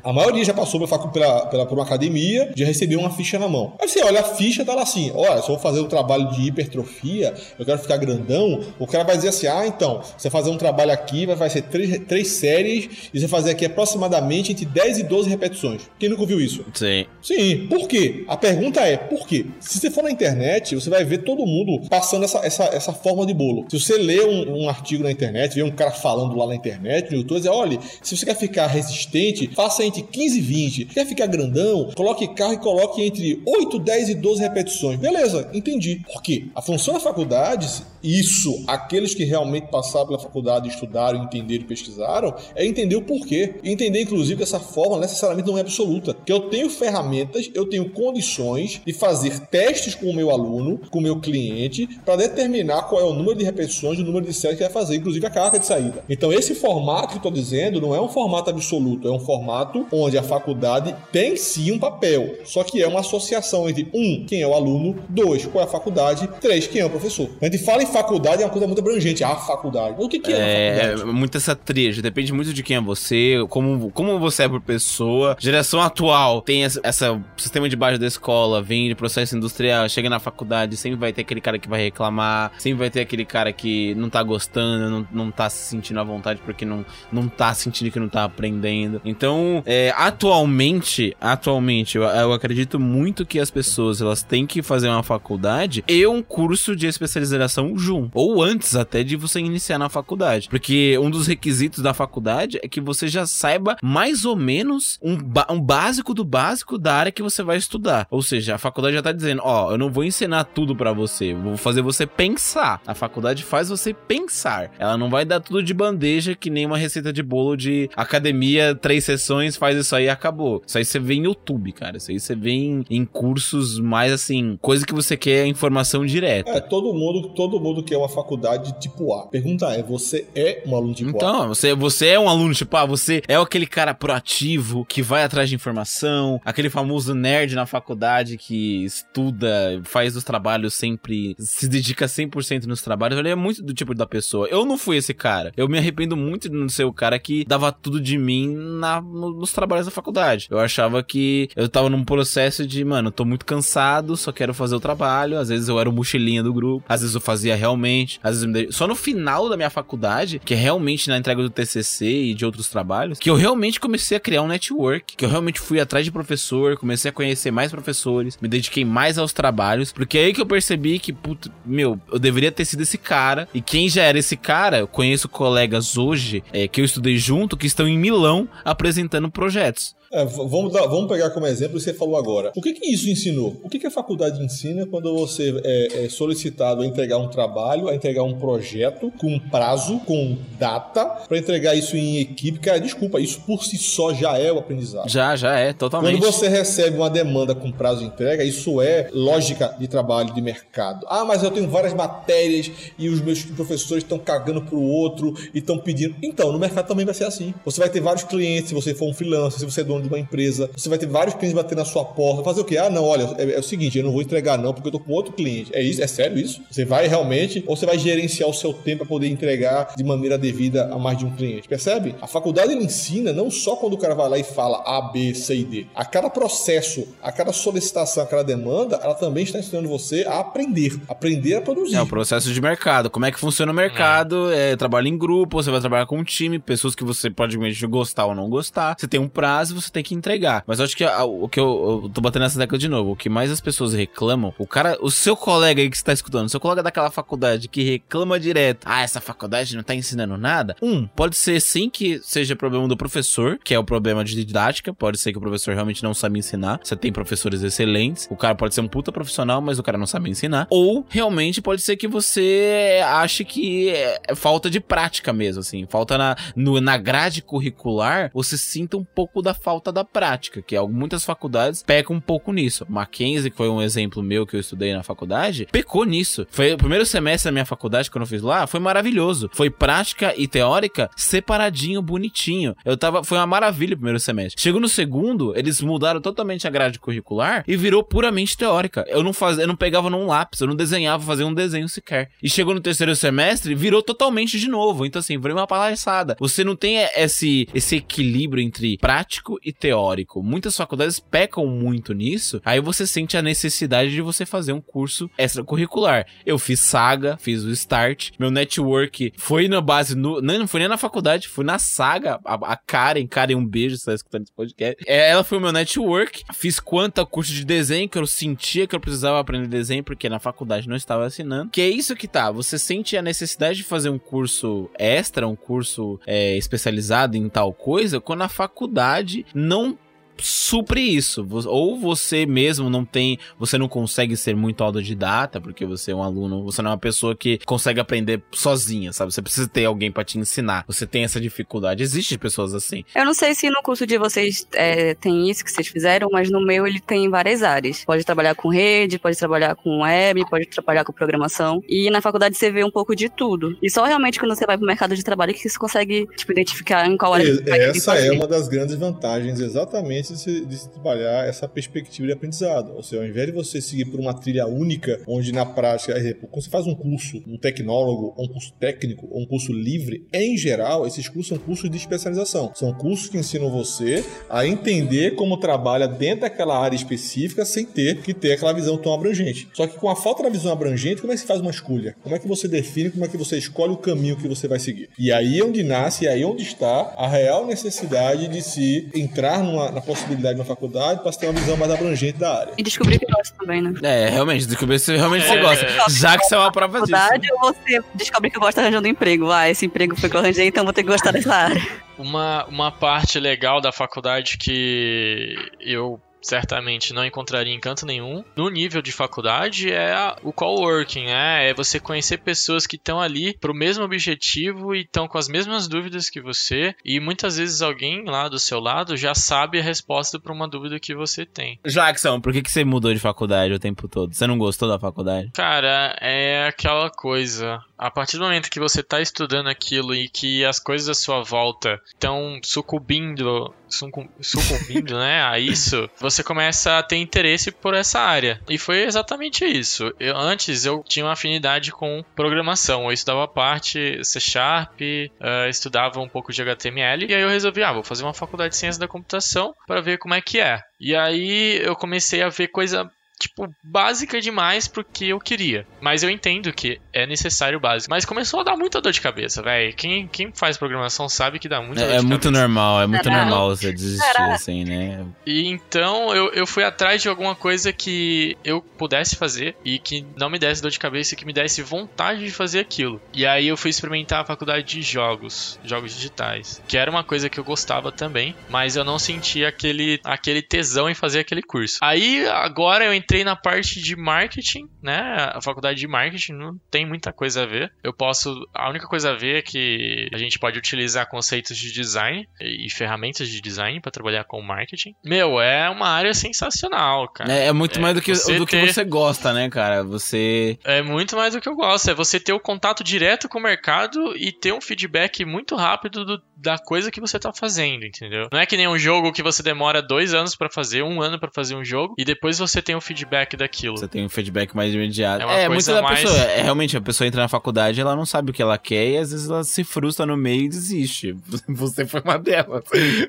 a maioria já passou pela, pela, pela, por uma academia, já recebeu uma ficha na mão. Aí você olha a ficha, tá lá assim: olha, se eu vou fazer um trabalho de hipertrofia, eu quero ficar grandão, o cara vai dizer assim: ah, então, você fazer um trabalho aqui, vai, vai ser três, três séries, e você fazer aqui aproximadamente entre 10 e 12 repetições. Quem nunca ouviu isso? Sim. Sim. Por quê? A pergunta é: por quê? Se você for na internet, você vai ver todo mundo passando essa, essa, essa forma de bolo. Se você lê um, um artigo na internet, vê um cara falando lá na internet, no YouTube, dizer, olha, se você quer ficar resistente, faça entre 15 e 20. Quer ficar grandão, coloque carro e coloque entre 8, 10 e 12 repetições. Beleza, entendi. Por quê? A função da faculdade, isso, aqueles que realmente passaram pela faculdade, estudaram, entenderam e pesquisaram, é entender o porquê. Entender, inclusive, que essa forma necessariamente não é absoluta. Que eu tenho ferramentas, eu tenho condições de fazer testes com o meu aluno, com o meu cliente, para determinar qual é o número de repetições, o número de séries que vai fazer, inclusive a carga de saída. Então, esse formato que eu estou dizendo não é um formato absoluto, é um formato onde a faculdade tem sim um papel, só que é uma associação entre um, quem é o aluno, dois, qual é a faculdade, três, quem é o professor. A gente fala em faculdade é uma coisa muito abrangente, a faculdade. O que, que é, é faculdade? muito essa trilha, depende muito de quem é você, como, como você é por pessoa. Geração atual tem essa, essa sistema de base da escola, vem de processo industrial, chega na faculdade, sempre vai ter aquele cara que vai reclamar, sempre vai ter aquele cara que não tá gostando, não, não tá se sentindo à vontade porque não, não tá sentindo que não tá aprendendo. Então, é, atualmente, atualmente, eu, eu acredito muito que as pessoas elas têm que fazer uma faculdade e um curso de especialização junto. Ou antes até de você iniciar na faculdade. Porque um dos requisitos da faculdade é que você já saiba mais ou menos um, um básico do básico da área que você vai estudar. Ou seja, a faculdade já tá dizendo: Ó, oh, eu não vou ensinar tudo para você, vou fazer você pensar. A faculdade faz você pensar. Ela não vai dar tudo de bandeja que nem uma receita de bolo de academia, três sessões, faz isso aí e acabou. Isso aí você vê em YouTube, cara. Isso aí você vê em, em cursos mais assim, coisa que você quer informação direta. É, todo mundo, todo mundo quer uma faculdade tipo A. Pergunta é, você é um aluno tipo então, A? Então, você, você é um aluno tipo A, você é aquele cara proativo que vai atrás de informação, aquele famoso nerd na faculdade que estuda, faz os trabalhos sempre, se dedica 100% nos trabalhos. Ele é muito do tipo da pessoa. Eu não fui esse cara. Eu me arrependo muito de não ser o cara que dava tudo de mim na, nos trabalhos da faculdade. Eu achava que eu tava num processo de, mano, tô muito cansado, só quero fazer o trabalho. Às vezes eu era o mochilinha do grupo, às vezes eu fazia realmente, às vezes só no final da minha faculdade, que é realmente na entrega do TCC e de outros trabalhos, que eu realmente comecei a criar um network, que eu realmente fui atrás de professor, comecei a conhecer mais professores, me dediquei mais aos trabalhos, porque é aí que eu percebi que, puto, meu, eu deveria ter sido esse cara. E quem já era esse cara, eu conheço colegas hoje é, que eu estudei junto que estão em Milão apresentando projetos. É, vamos, dar, vamos pegar como exemplo o que você falou agora. O que, que isso ensinou? O que, que a faculdade ensina quando você é, é solicitado a entregar um trabalho, a entregar um projeto com prazo, com data, para entregar isso em equipe? Cara, desculpa, isso por si só já é o aprendizado. Já, já é, totalmente. Quando você recebe uma demanda com prazo de entrega, isso é lógica de trabalho de mercado. Ah, mas eu tenho várias matérias e os meus professores estão cagando pro outro e estão pedindo. Então, no mercado também vai ser assim. Você vai ter vários clientes, se você for um freelancer, se você é dono de uma empresa, você vai ter vários clientes batendo na sua porta. Fazer o quê? Ah, não, olha, é, é o seguinte, eu não vou entregar não, porque eu tô com outro cliente. É isso? É sério isso? Você vai realmente, ou você vai gerenciar o seu tempo para poder entregar de maneira devida a mais de um cliente? Percebe? A faculdade ensina não só quando o cara vai lá e fala A, B, C e D. A cada processo, a cada solicitação, a cada demanda, ela também está ensinando você a aprender, aprender a produzir. É o processo de mercado. Como é que funciona o mercado? É, trabalho em grupo, você vai trabalhar com um time, pessoas que você pode gostar ou não gostar. Você tem um prazo, você tem que entregar. Mas eu acho que a, o que eu, eu tô batendo nessa década de novo, o que mais as pessoas reclamam, o cara, o seu colega aí que está escutando, o seu colega daquela faculdade que reclama direto, ah, essa faculdade não tá ensinando nada. Um, pode ser sim que seja problema do professor, que é o problema de didática, pode ser que o professor realmente não sabe ensinar. Você tem professores excelentes, o cara pode ser um puta profissional, mas o cara não sabe ensinar. Ou realmente pode ser que você ache que é falta de prática mesmo, assim, falta na, no, na grade curricular, você sinta um pouco da falta da prática, que é, muitas faculdades pecam um pouco nisso. Mackenzie, que foi um exemplo meu que eu estudei na faculdade, pecou nisso. Foi o primeiro semestre da minha faculdade, quando eu fiz lá, foi maravilhoso. Foi prática e teórica separadinho, bonitinho. Eu tava, foi uma maravilha o primeiro semestre. Chegou no segundo, eles mudaram totalmente a grade curricular e virou puramente teórica. Eu não fazia, eu não pegava num lápis, eu não desenhava, fazia um desenho sequer. E chegou no terceiro semestre, virou totalmente de novo. Então assim, virou uma palhaçada. Você não tem esse esse equilíbrio entre prático e teórico. Muitas faculdades pecam muito nisso. Aí você sente a necessidade de você fazer um curso extracurricular. Eu fiz Saga, fiz o Start. Meu network foi na base no, não foi nem na faculdade, foi na Saga. A, a Karen, Karen, um beijo, você tá escutando esse podcast. É, ela foi o meu network. Fiz quanta curso de desenho que eu sentia que eu precisava aprender desenho porque na faculdade não estava assinando. Que é isso que tá. Você sente a necessidade de fazer um curso extra, um curso é, especializado em tal coisa, quando a faculdade não supre isso. Ou você mesmo não tem, você não consegue ser muito autodidata, porque você é um aluno, você não é uma pessoa que consegue aprender sozinha, sabe? Você precisa ter alguém para te ensinar. Você tem essa dificuldade. Existem pessoas assim. Eu não sei se no curso de vocês é, tem isso que vocês fizeram, mas no meu ele tem várias áreas. Pode trabalhar com rede, pode trabalhar com web, pode trabalhar com programação. E na faculdade você vê um pouco de tudo. E só realmente quando você vai pro mercado de trabalho que você consegue, tipo, identificar em qual área você vai Essa é uma das grandes vantagens, exatamente de se, de se trabalhar essa perspectiva de aprendizado. Ou seja, ao invés de você seguir por uma trilha única, onde na prática, quando você faz um curso, um tecnólogo, um curso técnico, ou um curso livre, em geral, esses cursos são cursos de especialização. São cursos que ensinam você a entender como trabalha dentro daquela área específica sem ter que ter aquela visão tão abrangente. Só que com a falta da visão abrangente, como é que se faz uma escolha? Como é que você define, como é que você escolhe o caminho que você vai seguir? E aí é onde nasce, e aí é onde está a real necessidade de se entrar numa, na possibilidade na faculdade para ter uma visão mais abrangente da área. E descobrir que gosta também, né? É, realmente, descobrir se realmente é, você gosta. É. Já que você é uma prova disso. Faculdade ou você descobre que gosta arranjando emprego? Ah, esse emprego foi que eu arranjei, então vou ter que gostar dessa área. Uma, uma parte legal da faculdade que eu certamente não encontraria em canto nenhum. No nível de faculdade é o coworking, né? É você conhecer pessoas que estão ali para o mesmo objetivo e estão com as mesmas dúvidas que você e muitas vezes alguém lá do seu lado já sabe a resposta para uma dúvida que você tem. Jackson, por que, que você mudou de faculdade o tempo todo? Você não gostou da faculdade? Cara, é aquela coisa. A partir do momento que você está estudando aquilo e que as coisas à sua volta estão sucumbindo, sucumbindo, né, a isso, você começa a ter interesse por essa área. E foi exatamente isso. Eu, antes eu tinha uma afinidade com programação. Eu estudava parte C Sharp, uh, estudava um pouco de HTML e aí eu resolvi, ah, vou fazer uma faculdade de ciência da computação para ver como é que é. E aí eu comecei a ver coisa tipo, básica demais pro que eu queria. Mas eu entendo que é necessário o básico. Mas começou a dar muita dor de cabeça, velho. Quem, quem faz programação sabe que dá muita dor É, é de muito cabeça. normal, é muito Caralho. normal você desistir Caralho. assim, né? E então eu, eu fui atrás de alguma coisa que eu pudesse fazer e que não me desse dor de cabeça e que me desse vontade de fazer aquilo. E aí eu fui experimentar a faculdade de jogos, jogos digitais, que era uma coisa que eu gostava também, mas eu não sentia aquele, aquele tesão em fazer aquele curso. Aí agora eu entrei na parte de marketing, né? A faculdade de marketing não tem muita coisa a ver. Eu posso. A única coisa a ver é que a gente pode utilizar conceitos de design e ferramentas de design para trabalhar com marketing. Meu, é uma área sensacional, cara. É, é muito É, mais do que, você do que ter- você gosta, né, cara? Você. É muito mais do que eu gosto. É você ter o contato direto com o mercado e ter um feedback muito rápido do- da coisa que você tá fazendo, entendeu? Não é que nem um jogo que você demora dois anos pra fazer, um ano pra fazer um jogo, e depois você tem o feedback daquilo. Você tem um feedback mais imediato. É É, muito da mais- pessoa. É, realmente, a pessoa entra na faculdade, ela não sabe o que ela quer e às vezes ela se frustra no meio e desiste. Você foi uma delas.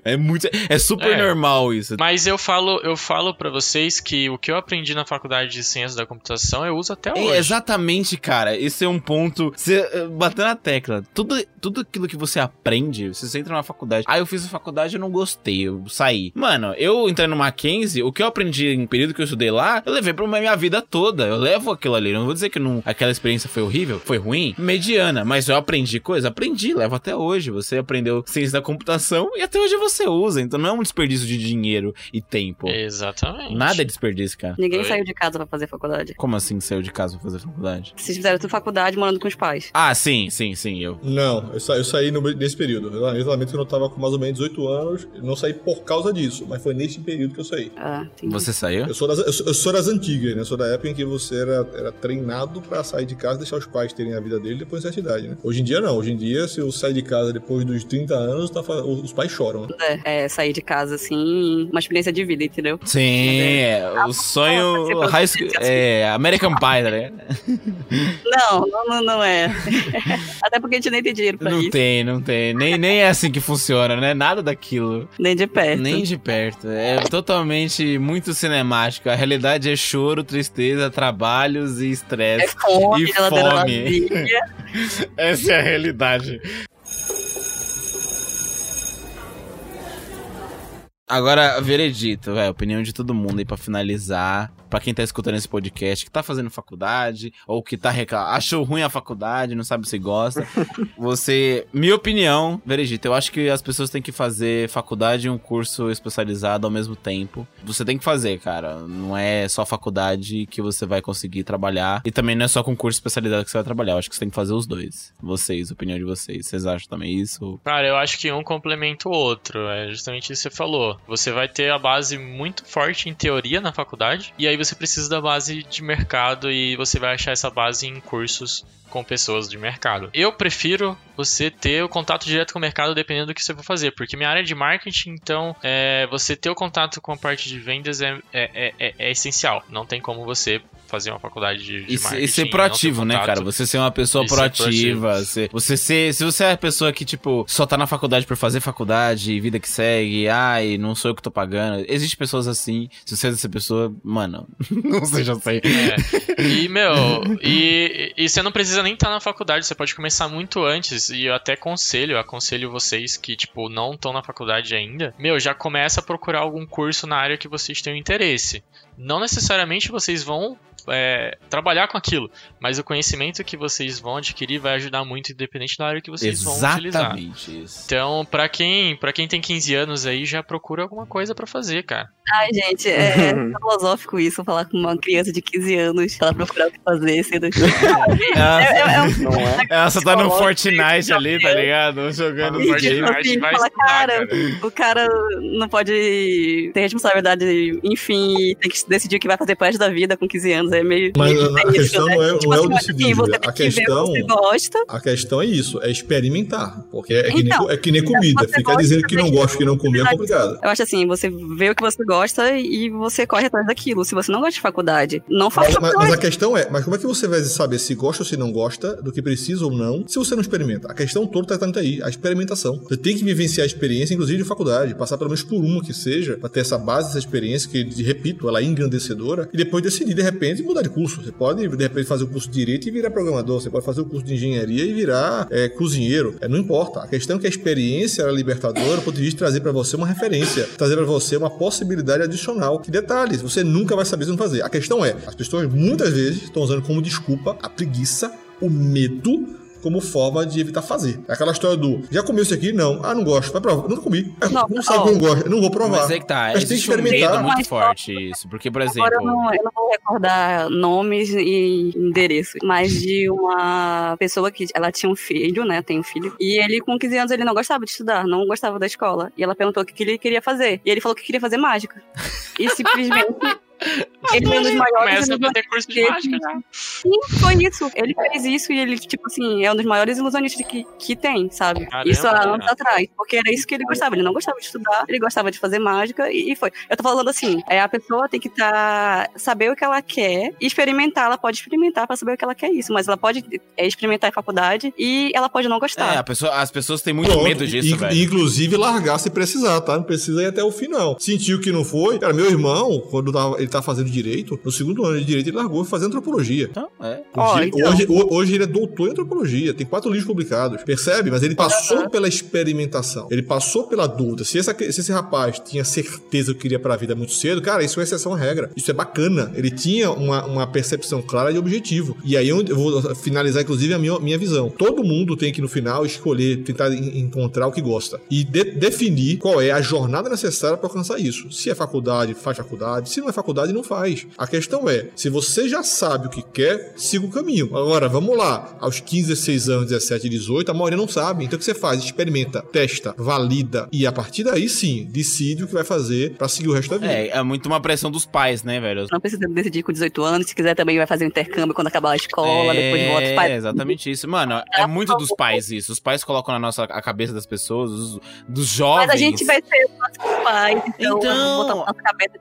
É muito. É super É. normal isso. Mas eu falo, eu falo para vocês que o que eu aprendi na faculdade de ciências da computação eu uso até É, hoje. exatamente, cara. Esse é um ponto. Você eh, bater na tecla. Tudo, tudo aquilo que você aprende, você entra numa faculdade. Ah, eu fiz a faculdade e não gostei, eu saí. Mano, eu entrei no Mackenzie, o que eu aprendi em período que eu estudei lá, eu levei pra minha vida toda. Eu levo aquilo ali. Não vou dizer que não, aquela experiência foi horrível, foi ruim, mediana. Mas eu aprendi coisa, aprendi, levo até hoje. Você aprendeu ciência da computação e até hoje você usa. Então não é um desperdício de dinheiro e tempo. Exatamente. Nada é desperdício, cara. Ninguém Oi? saiu de casa pra fazer faculdade. Como assim saiu de casa pra fazer faculdade? Vocês fizeram tudo faculdade morando com os pais. Ah, sim, sim, sim, eu. Não, eu, sa eu saí no, nesse período. Eu, eu lamento que eu não tava com mais ou menos 18 anos. Eu não saí por causa disso, mas foi nesse período que eu saí. Ah, entendi. Você saiu? Eu sou das, eu sou, eu sou das antigas, né? Sou da época em que você era, era treinado pra sair de casa e deixar os pais terem a vida dele depois da certa idade, né? Hoje em dia não. Hoje em dia, se eu sair de casa depois dos 30 anos, tá os pais choram, né? É, é, sair de casa, assim, uma experiência de vida, entendeu? Sim, é, o sonho high school, é, American Pie, né? Não, não, não, não é. Até porque a gente nem tem dinheiro pra Não isso. tem, não tem. Nem, nem é assim que funciona, né? Nada daquilo. Nem de perto. Nem de perto. É totalmente muito cinemático. A realidade é choro, tristeza, trabalhos e É estresse. fome, E fome. Essa é a realidade. Agora, veredito, velho, opinião de todo mundo aí pra finalizar. Pra quem tá escutando esse podcast, que tá fazendo faculdade, ou que tá reclamando, achou ruim a faculdade, não sabe se gosta. Você, minha opinião, veredito, eu acho que as pessoas têm que fazer faculdade e um curso especializado ao mesmo tempo. Você tem que fazer, cara. Não é só faculdade que você vai conseguir trabalhar. E também não é só com curso especializado que você vai trabalhar. Eu acho que você tem que fazer os dois. Vocês, opinião de vocês. Vocês acham também isso? Cara, eu acho que um complementa o outro. É justamente isso que você falou. Você vai ter a base muito forte em teoria na faculdade, e aí você precisa da base de mercado e você vai achar essa base em cursos com pessoas de mercado. Eu prefiro você ter o contato direto com o mercado dependendo do que você for fazer, porque minha área de marketing, então é, você ter o contato com a parte de vendas é, é- é- é essencial. Não tem como você fazer uma faculdade de, de E, marketing. e ser proativo, né, cara? Você ser uma pessoa E ser proativa. proativo. Você, ser. Se você é a pessoa que, tipo, só tá na faculdade por fazer faculdade, vida que segue, ai, não sou eu que tô pagando. Existem pessoas assim. Se você é essa pessoa, mano, não seja assim. É. E, meu, e, e você não precisa nem estar na faculdade, você pode começar muito antes. E eu até aconselho, aconselho vocês que, tipo, não estão na faculdade ainda. Meu, já começa a procurar algum curso na área que vocês tenham interesse. Não necessariamente vocês vão é, trabalhar com aquilo, mas o conhecimento que vocês vão adquirir vai ajudar muito, independente da área que vocês vão utilizar. Exatamente isso. Então, pra quem, pra quem tem 15 anos aí, já procura alguma coisa pra fazer, cara. Ai, gente, é filosófico isso, falar com uma criança de 15 anos, ela procurar o que fazer, sendo... Ela, É, é, é um Não é? ela só tá no psicológico, Fortnite ali, tá ligado? Jogando No E, Fortnite. tipo assim, fala, cara, cara. o cara não pode ter responsabilidade, enfim, tem que decidir o que vai fazer pro resto da vida com 15 anos, é meio... Mas meio a isso, questão né? não é- Tipo não é o assim, decidir, Julia. tem A que o questão- gosta, A questão é isso, é experimentar. Porque é, que, Então, nem, é que nem comida. você Ficar dizendo que não gosta que não comer é complicado. Eu acho assim, você vê o que você gosta e você corre atrás daquilo. Se você não gosta de faculdade, não faz Mas, mas- a questão é, mas como é que você vai saber se gosta ou se não gosta, do que precisa ou não, se você não experimenta? A questão toda tá tanto aí, a experimentação. Você tem que vivenciar a experiência, inclusive de faculdade, passar pelo menos por uma que seja, pra ter essa base, essa experiência, que, repito, ela é engrandecedora e depois decidir, de repente, mudar de curso. Você pode, de repente, fazer o curso de Direito e virar programador. Você pode fazer o curso de Engenharia e virar é, cozinheiro. É, não importa. A questão é que a experiência era libertadora, de trazer para você uma referência, trazer para você uma possibilidade adicional. Que detalhes, você nunca vai saber se não fazer. A questão é, as pessoas muitas vezes estão usando como desculpa a preguiça, o medo como forma de evitar fazer. É aquela história do já comeu isso aqui? Não. Ah, não gosto. Vai provar. Nunca comi. É, não, não sabe ó, que eu não gosto. Eu não vou provar. Mas é que tá. Mas tem que experimentar. Um medo muito forte isso. Porque, por exemplo. Agora eu não, eu não vou recordar nomes e endereços, mas de uma pessoa que ela tinha um filho, né? Tem um filho. E ele, com 15 anos, ele não gostava de estudar, não gostava da escola. E ela perguntou o que ele queria fazer. E ele falou que queria fazer mágica. E simplesmente. Ele foi um dos maiores. Começa a ter curso de mágica já. Sim, foi isso. Ele fez isso e ele, tipo assim, é um dos maiores ilusionistas que, que tem, sabe? Caramba, isso há anos atrás. Porque era isso que ele gostava. Ele não gostava de estudar, ele gostava de fazer mágica e, e foi. Eu tô falando assim, é, a pessoa tem que tá, saber o que ela quer e experimentar. Ela pode experimentar pra saber o que ela quer isso, mas ela pode é, experimentar em faculdade e ela pode não gostar. É, pessoa, as pessoas têm muito Pronto, medo disso, velho. Inclusive largar se precisar, tá? Não precisa ir até o final. Sentiu que não foi. Cara, meu irmão, quando tava, ele tá fazendo direito, no segundo ano de direito ele largou e fazer antropologia. Então, é. Hoje, então. hoje, hoje, ele é doutor em antropologia, tem quatro livros publicados. Percebe? Mas ele passou pela experimentação. Ele passou pela dúvida. Se, essa, se esse rapaz tinha certeza que queria para a vida muito cedo, cara, isso é exceção à regra. Isso é bacana. Ele tinha uma, uma percepção clara de objetivo. E aí eu vou finalizar, inclusive, a minha, minha visão. Todo mundo tem que, no final, escolher, tentar encontrar o que gosta. E de, definir qual é a jornada necessária para alcançar isso. Se é faculdade, faz faculdade. Se não é faculdade, não faz. A questão é, se você já sabe o que quer, siga o caminho. Agora, vamos lá. Aos 15, 16 anos, 17, 18, a maioria não sabe. Então o que você faz? Experimenta, testa, valida e a partir daí sim, decide o que vai fazer para seguir o resto da vida. É, é muito uma pressão dos pais, né, velho? Não precisa decidir com 18 anos, se quiser também vai fazer um intercâmbio quando acabar a escola, é, depois volta para É, exatamente isso. Mano, é muito dos pais isso. Os pais colocam na nossa a cabeça das pessoas, dos, dos jovens. Mas a gente vai ser os nossos pais, então, então botar na nossa cabeça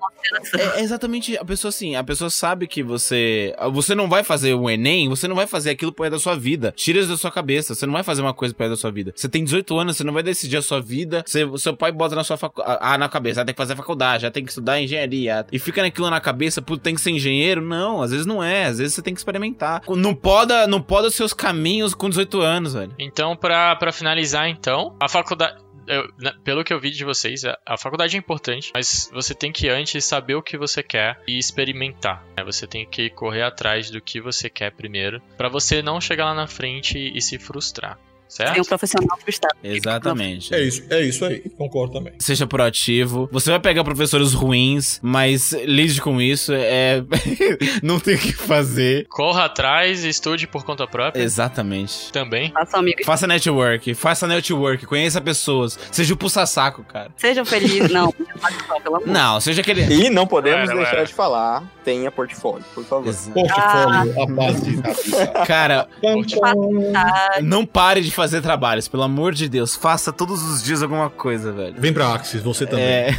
é, é exatamente a pessoa assim, a pessoa sabe que você. Você não vai fazer o Enem, você não vai fazer aquilo resto da sua vida. Tira isso da sua cabeça. Você não vai fazer uma coisa resto da sua vida. Você tem 18 anos, você não vai decidir a sua vida. Você, seu pai bota na sua ah, na cabeça, ah, tem que fazer faculdade, já tem que estudar engenharia. E fica naquilo na cabeça, putz, tem que ser engenheiro? Não, às vezes não é. Às vezes você tem que experimentar. Não poda, não poda os seus caminhos com 18 anos, velho. Então, pra, pra finalizar, então, a faculdade eu, pelo que eu vi de vocês, a, a, faculdade é importante, mas você tem que antes saber o que você quer e experimentar. Né? Você tem que correr atrás do que você quer primeiro, para você não chegar lá na frente e se frustrar. Certo? Tem um profissional frustrado. Exatamente. É isso, é isso aí. Concordo também. Seja proativo. Você vai pegar professores ruins, mas lide com isso. É. não tem o que fazer. Corra atrás, estude por conta própria. Exatamente. Também. Faça amigos. Faça network. Faça network. Conheça pessoas. Seja o puxa-saco, cara. Sejam felizes. Não, não, seja aquele. E não podemos deixar de falar. Tenha portfólio, por favor. Exato. Portfólio, ah. a base de Cara, não pare de fazer trabalhos, pelo amor de Deus. Faça todos os dias alguma coisa, velho. Vem pra Axis, você também. É...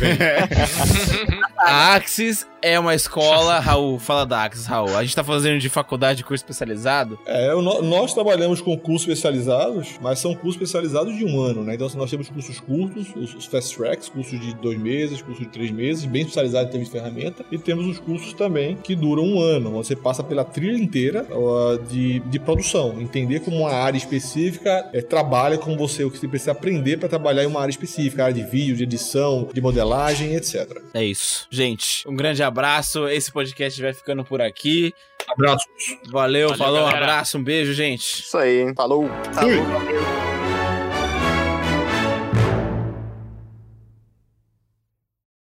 a Axis é uma escola, Raul, fala da Axis, Raul. A gente tá fazendo de faculdade curso especializado? É, nós trabalhamos com cursos especializados, mas são cursos especializados de um ano, né? Então nós temos cursos curtos, os fast tracks, cursos de dois meses, cursos de três meses, bem especializados em termos de ferramenta, e temos os cursos também que duram um ano. Você passa pela trilha inteira uh, de, de produção, entender como uma área específica é, trabalha com você, o que você precisa aprender para trabalhar em uma área específica, área de vídeo, de edição, de modelagem, etc. É isso. Gente, um grande abraço. Esse podcast vai ficando por aqui. Abraços. Valeu, Valeu falou, galera. um abraço, um beijo, gente. Isso aí, falou. Falou, valeu.